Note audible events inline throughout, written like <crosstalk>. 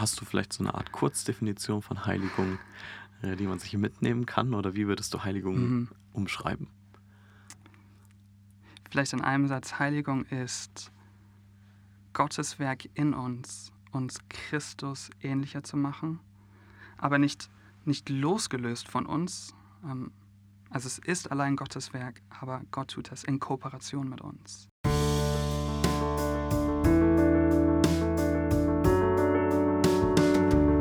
hast du vielleicht so eine Art Kurzdefinition von Heiligung, äh, die man sich mitnehmen kann? Oder wie würdest du Heiligung mhm. umschreiben? Vielleicht in einem Satz, Heiligung ist Gottes Werk in uns, uns Christus ähnlicher zu machen, aber nicht, nicht losgelöst von uns. Ähm, also es ist allein Gottes Werk, aber Gott tut das in Kooperation mit uns.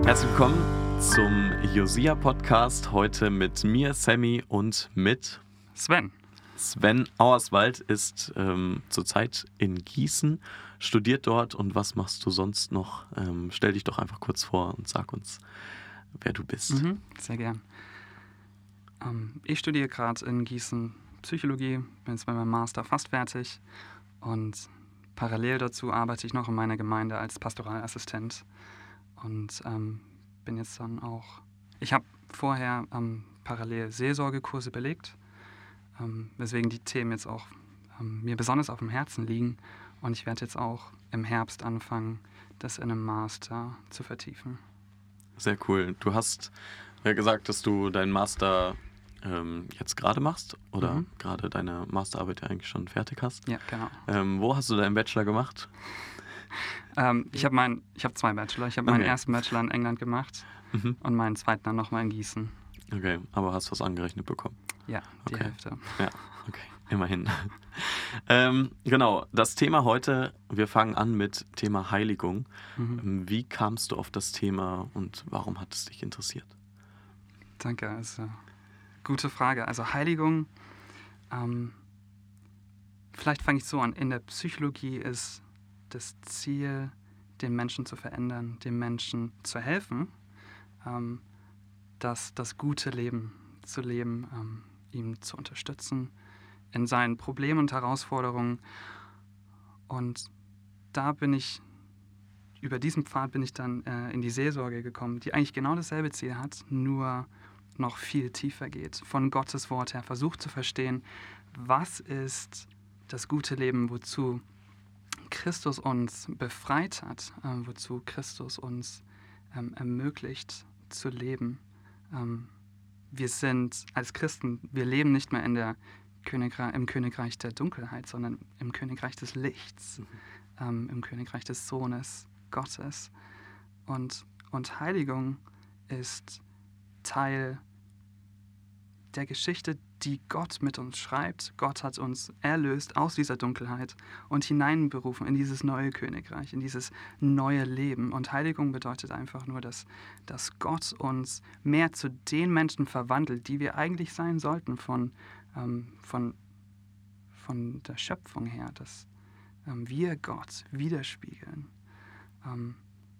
Herzlich willkommen zum Josia Podcast. Heute mit mir, Sammy, und mit Sven. Sven Auerswald ist ähm, zurzeit in Gießen, studiert dort und was machst du sonst noch? Ähm, stell dich doch einfach kurz vor und sag uns, wer du bist. Mhm, sehr gern. Ähm, ich studiere gerade in Gießen Psychologie, bin jetzt bei meinem Master fast fertig und parallel dazu arbeite ich noch in meiner Gemeinde als Pastoralassistent und ähm, bin jetzt dann auch. Ich habe vorher ähm, parallel Seelsorgekurse belegt ähm, weswegen die Themen jetzt auch ähm, mir besonders auf dem Herzen liegen. Und ich werde jetzt auch im Herbst anfangen, das in einem Master zu vertiefen. Sehr cool. Du hast ja gesagt, dass du deinen Master ähm, jetzt gerade machst oder mhm. gerade deine Masterarbeit ja eigentlich schon fertig hast. Ja, genau. Ähm, wo hast du deinen Bachelor gemacht? Ähm, ich habe hab zwei Bachelor. Ich habe okay. meinen ersten Bachelor in England gemacht mhm. und meinen zweiten dann nochmal in Gießen. Okay, aber hast du was angerechnet bekommen? Ja, die okay. Hälfte. Ja, okay, immerhin. <laughs> ähm, genau, das Thema heute, wir fangen an mit Thema Heiligung. Mhm. Ähm, wie kamst du auf das Thema und warum hat es dich interessiert? Danke, also gute Frage. Also Heiligung, ähm, vielleicht fange ich so an. In der Psychologie ist das Ziel, den Menschen zu verändern, dem Menschen zu helfen. Ähm, das, das gute Leben zu leben, ähm, ihm zu unterstützen in seinen Problemen und Herausforderungen. Und da bin ich, über diesen Pfad bin ich dann äh, in die Seelsorge gekommen, die eigentlich genau dasselbe Ziel hat, nur noch viel tiefer geht, von Gottes Wort her, versucht zu verstehen, was ist das gute Leben, wozu Christus uns befreit hat, äh, wozu Christus uns ähm, ermöglicht zu leben. Ähm, wir sind als Christen, wir leben nicht mehr in der Königreich, im Königreich der Dunkelheit, sondern im Königreich des Lichts, mhm. ähm, im Königreich des Sohnes Gottes. Und, und Heiligung ist Teil der Geschichte, die Gott mit uns schreibt. Gott hat uns erlöst aus dieser Dunkelheit und hineinberufen in dieses neue Königreich, in dieses neue Leben. Und Heiligung bedeutet einfach nur, dass, dass Gott uns mehr zu den Menschen verwandelt, die wir eigentlich sein sollten von, ähm, von, von der Schöpfung her, dass ähm, wir Gott widerspiegeln, ähm,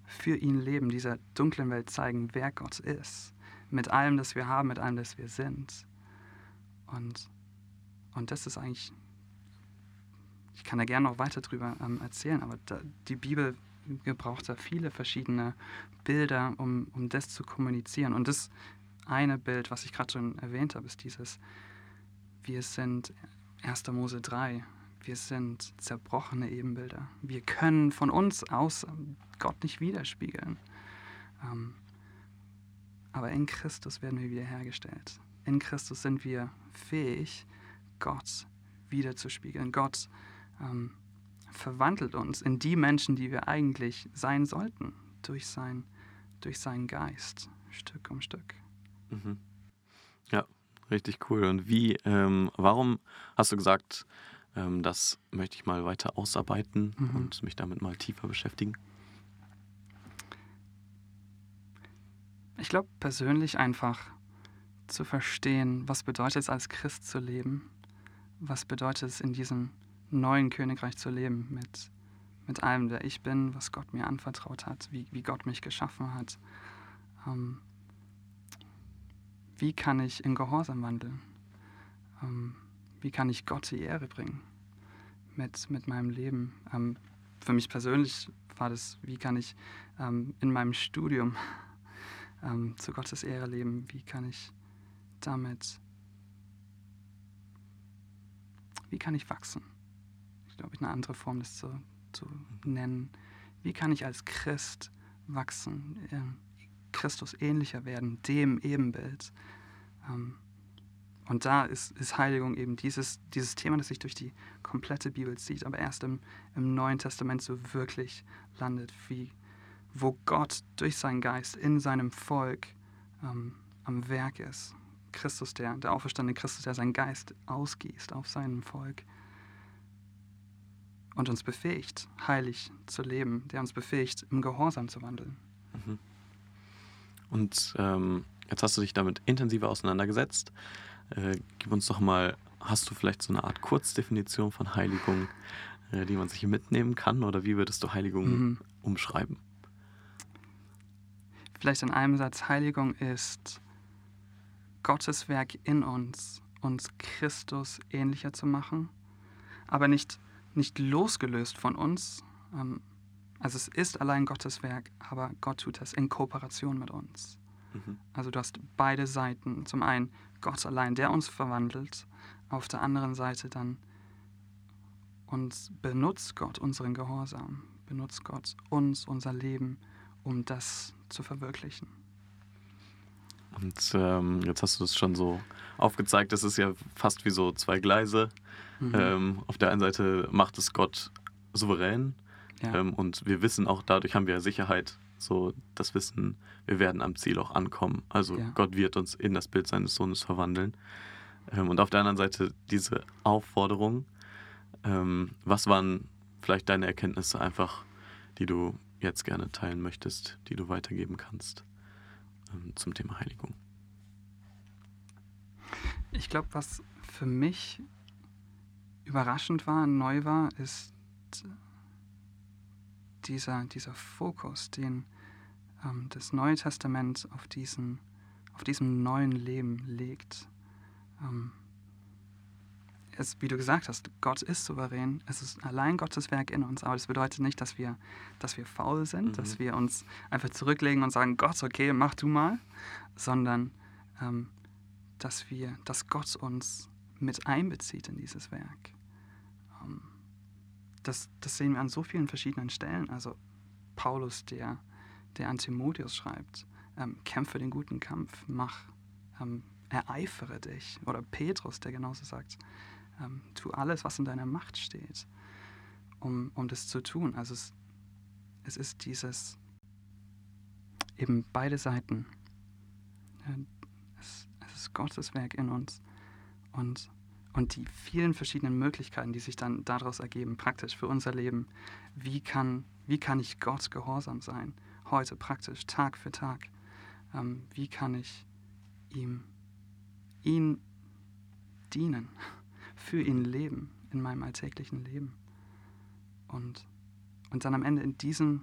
für ihn leben, dieser dunklen Welt zeigen, wer Gott ist, mit allem, das wir haben, mit allem, das wir sind. Und, und das ist eigentlich, ich kann da gerne noch weiter drüber ähm, erzählen, aber da, die Bibel gebraucht da viele verschiedene Bilder, um, um das zu kommunizieren. Und das eine Bild, was ich gerade schon erwähnt habe, ist dieses, wir sind 1. Mose 3, wir sind zerbrochene Ebenbilder. Wir können von uns aus Gott nicht widerspiegeln. Ähm, aber in Christus werden wir wiederhergestellt in Christus sind wir fähig, Gott wiederzuspiegeln. Gott ähm, verwandelt uns in die Menschen, die wir eigentlich sein sollten, durch, sein, durch seinen Geist, Stück um Stück. Mhm. Ja, richtig cool. Und wie, ähm, warum hast du gesagt, ähm, das möchte ich mal weiter ausarbeiten mhm. und mich damit mal tiefer beschäftigen? Ich glaube persönlich einfach, zu verstehen, was bedeutet es als Christ zu leben, was bedeutet es in diesem neuen Königreich zu leben, mit, mit allem, der ich bin, was Gott mir anvertraut hat, wie, wie Gott mich geschaffen hat. Ähm, wie kann ich in Gehorsam wandeln? Ähm, wie kann ich Gott die Ehre bringen mit, mit meinem Leben? Ähm, für mich persönlich war das, wie kann ich ähm, in meinem Studium <laughs> ähm, zu Gottes Ehre leben? Wie kann ich damit, wie kann ich wachsen? Ich glaube, eine andere Form, das zu, zu nennen. Wie kann ich als Christ wachsen, Christus ähnlicher werden, dem Ebenbild. Ähm, und da ist, ist Heiligung eben dieses, dieses Thema, das sich durch die komplette Bibel zieht, aber erst im, im Neuen Testament so wirklich landet, wie, wo Gott durch seinen Geist in seinem Volk ähm, am Werk ist. Christus, der, der auferstandene Christus, der seinen Geist ausgießt auf seinem Volk und uns befähigt, heilig zu leben, der uns befähigt, im Gehorsam zu wandeln. Mhm. Und ähm, jetzt hast du dich damit intensiver auseinandergesetzt. Äh, gib uns doch mal, hast du vielleicht so eine Art Kurzdefinition von Heiligung, äh, die man sich mitnehmen kann? Oder wie würdest du Heiligung mhm. umschreiben? Vielleicht in einem Satz, Heiligung ist Gottes Werk in uns, uns Christus ähnlicher zu machen, aber nicht, nicht losgelöst von uns. Ähm, also es ist allein Gottes Werk, aber Gott tut das in Kooperation mit uns. Mhm. Also du hast beide Seiten. Zum einen Gott allein, der uns verwandelt, auf der anderen Seite dann uns benutzt Gott unseren Gehorsam, benutzt Gott uns, unser Leben, um das zu verwirklichen. Und ähm, jetzt hast du es schon so aufgezeigt, das ist ja fast wie so zwei Gleise. Mhm. Ähm, auf der einen Seite macht es Gott souverän ja. ähm, und wir wissen auch, dadurch haben wir Sicherheit, so das Wissen, wir werden am Ziel auch ankommen. Also ja. Gott wird uns in das Bild seines Sohnes verwandeln. Ähm, und auf der anderen Seite diese Aufforderung. Ähm, was waren vielleicht deine Erkenntnisse einfach, die du jetzt gerne teilen möchtest, die du weitergeben kannst ähm, zum Thema Heiligung? Ich glaube, was für mich überraschend war, neu war, ist dieser, dieser Fokus, den ähm, das Neue Testament auf, diesen, auf diesem neuen Leben legt. Ähm, es, wie du gesagt hast, Gott ist souverän, es ist allein Gottes Werk in uns, aber das bedeutet nicht, dass wir, dass wir faul sind, mhm. dass wir uns einfach zurücklegen und sagen, Gott, okay, mach du mal, sondern ähm, dass wir, dass Gott uns mit einbezieht in dieses Werk. Ähm, das, das sehen wir an so vielen verschiedenen Stellen. Also Paulus, der, der an Timotheus schreibt, ähm, kämpfe den guten Kampf, mach, ähm, ereifere dich. Oder Petrus, der genauso sagt, ähm, tu alles, was in deiner Macht steht, um, um das zu tun. Also es, es ist dieses, eben beide Seiten. Es, es ist Gottes Werk in uns und und die vielen verschiedenen Möglichkeiten, die sich dann daraus ergeben, praktisch für unser Leben. Wie kann, wie kann ich Gott gehorsam sein? Heute praktisch, Tag für Tag. Ähm, wie kann ich ihm, ihn dienen, für ihn leben in meinem alltäglichen Leben? Und, und dann am Ende in diesem,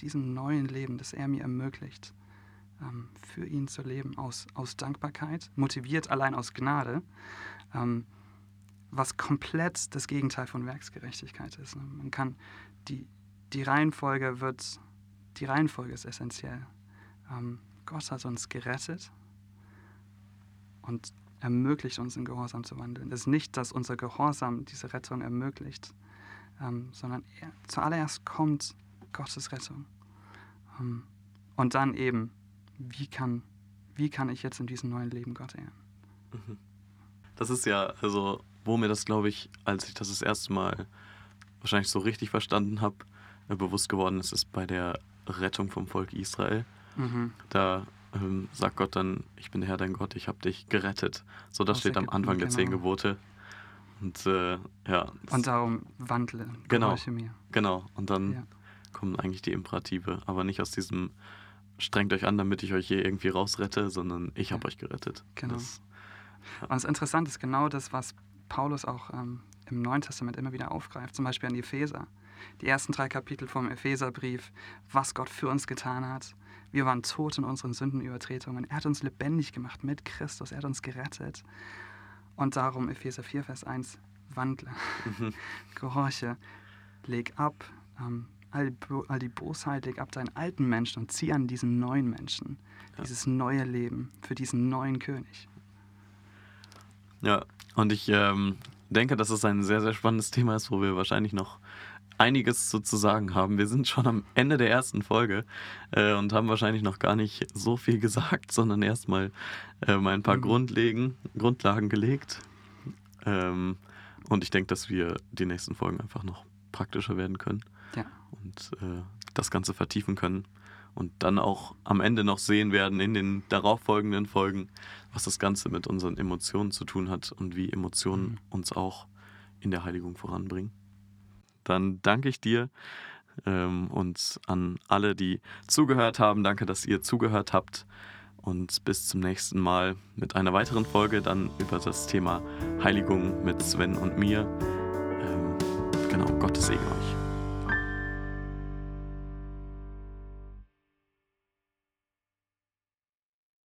diesem neuen Leben, das er mir ermöglicht, ähm, für ihn zu leben, aus, aus Dankbarkeit, motiviert allein aus Gnade, ähm, was komplett das Gegenteil von Werksgerechtigkeit ist. Ne? Man kann die, die Reihenfolge wird, die Reihenfolge ist essentiell. Ähm, Gott hat uns gerettet und ermöglicht uns in Gehorsam zu wandeln. Es ist nicht, dass unser Gehorsam diese Rettung ermöglicht, ähm, sondern er, zuallererst kommt Gottes Rettung. Ähm, und dann eben, wie kann, wie kann ich jetzt in diesem neuen Leben Gott ehren? Mhm. Das ist ja, also, wo mir das, glaube ich, als ich das das erste Mal wahrscheinlich so richtig verstanden habe, äh, bewusst geworden ist, ist bei der Rettung vom Volk Israel. Mhm. Da ähm, sagt Gott dann, ich bin der Herr dein Gott, ich habe dich gerettet. So, das Aus steht am Anfang der zehn genau. Gebote. Und äh, ja. Und darum wandle, genau, mir. Genau, und dann ja. kommen eigentlich die Imperative, aber nicht aus diesem strengt euch an, damit ich euch hier irgendwie rausrette, sondern ich habe ja. euch gerettet. Genau. Das, und das Interessante ist genau das, was Paulus auch ähm, im Neuen Testament immer wieder aufgreift, zum Beispiel an die Epheser. Die ersten drei Kapitel vom Epheserbrief, was Gott für uns getan hat. Wir waren tot in unseren Sündenübertretungen. Er hat uns lebendig gemacht mit Christus. Er hat uns gerettet. Und darum Epheser 4, Vers 1, wandle, mhm. <laughs> gehorche, leg ab ähm, all, all, die Bosheit, leg ab deinen alten Menschen und zieh an diesen neuen Menschen, ja. dieses neue Leben für diesen neuen König. Ja, und ich ähm, denke, dass es ein sehr, sehr spannendes Thema ist, wo wir wahrscheinlich noch einiges zu, zu sagen haben. Wir sind schon am Ende der ersten Folge äh, und haben wahrscheinlich noch gar nicht so viel gesagt, sondern erstmal äh, mal ein paar mhm. Grundlegen, Grundlagen gelegt. Ähm, und ich denke, dass wir die nächsten Folgen einfach noch praktischer werden können ja. und äh, das Ganze vertiefen können und dann auch am Ende noch sehen werden in den darauffolgenden Folgen, was das Ganze mit unseren Emotionen zu tun hat und wie Emotionen mhm. uns auch in der Heiligung voranbringen. Dann danke ich dir ähm, und an alle, die zugehört haben. Danke, dass ihr zugehört habt. Und bis zum nächsten Mal mit einer weiteren Folge dann über das Thema Heiligung mit Sven und mir. Ähm, genau, Gottes Segen euch.